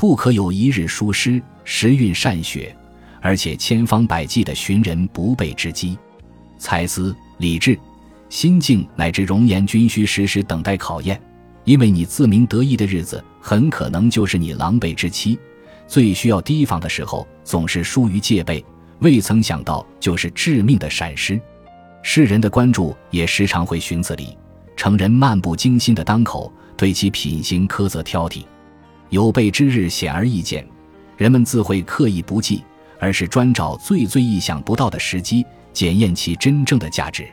不可有一日疏失，时运善雪，而且千方百计的寻人不备之机。才思、理智、心境乃至容颜，均需时时等待考验。因为你自鸣得意的日子，很可能就是你狼狈之期。最需要提防的时候，总是疏于戒备，未曾想到就是致命的闪失。世人的关注也时常会寻此理，成人漫不经心的当口，对其品行苛责挑剔。有备之日显而易见，人们自会刻意不计，而是专找最最意想不到的时机，检验其真正的价值。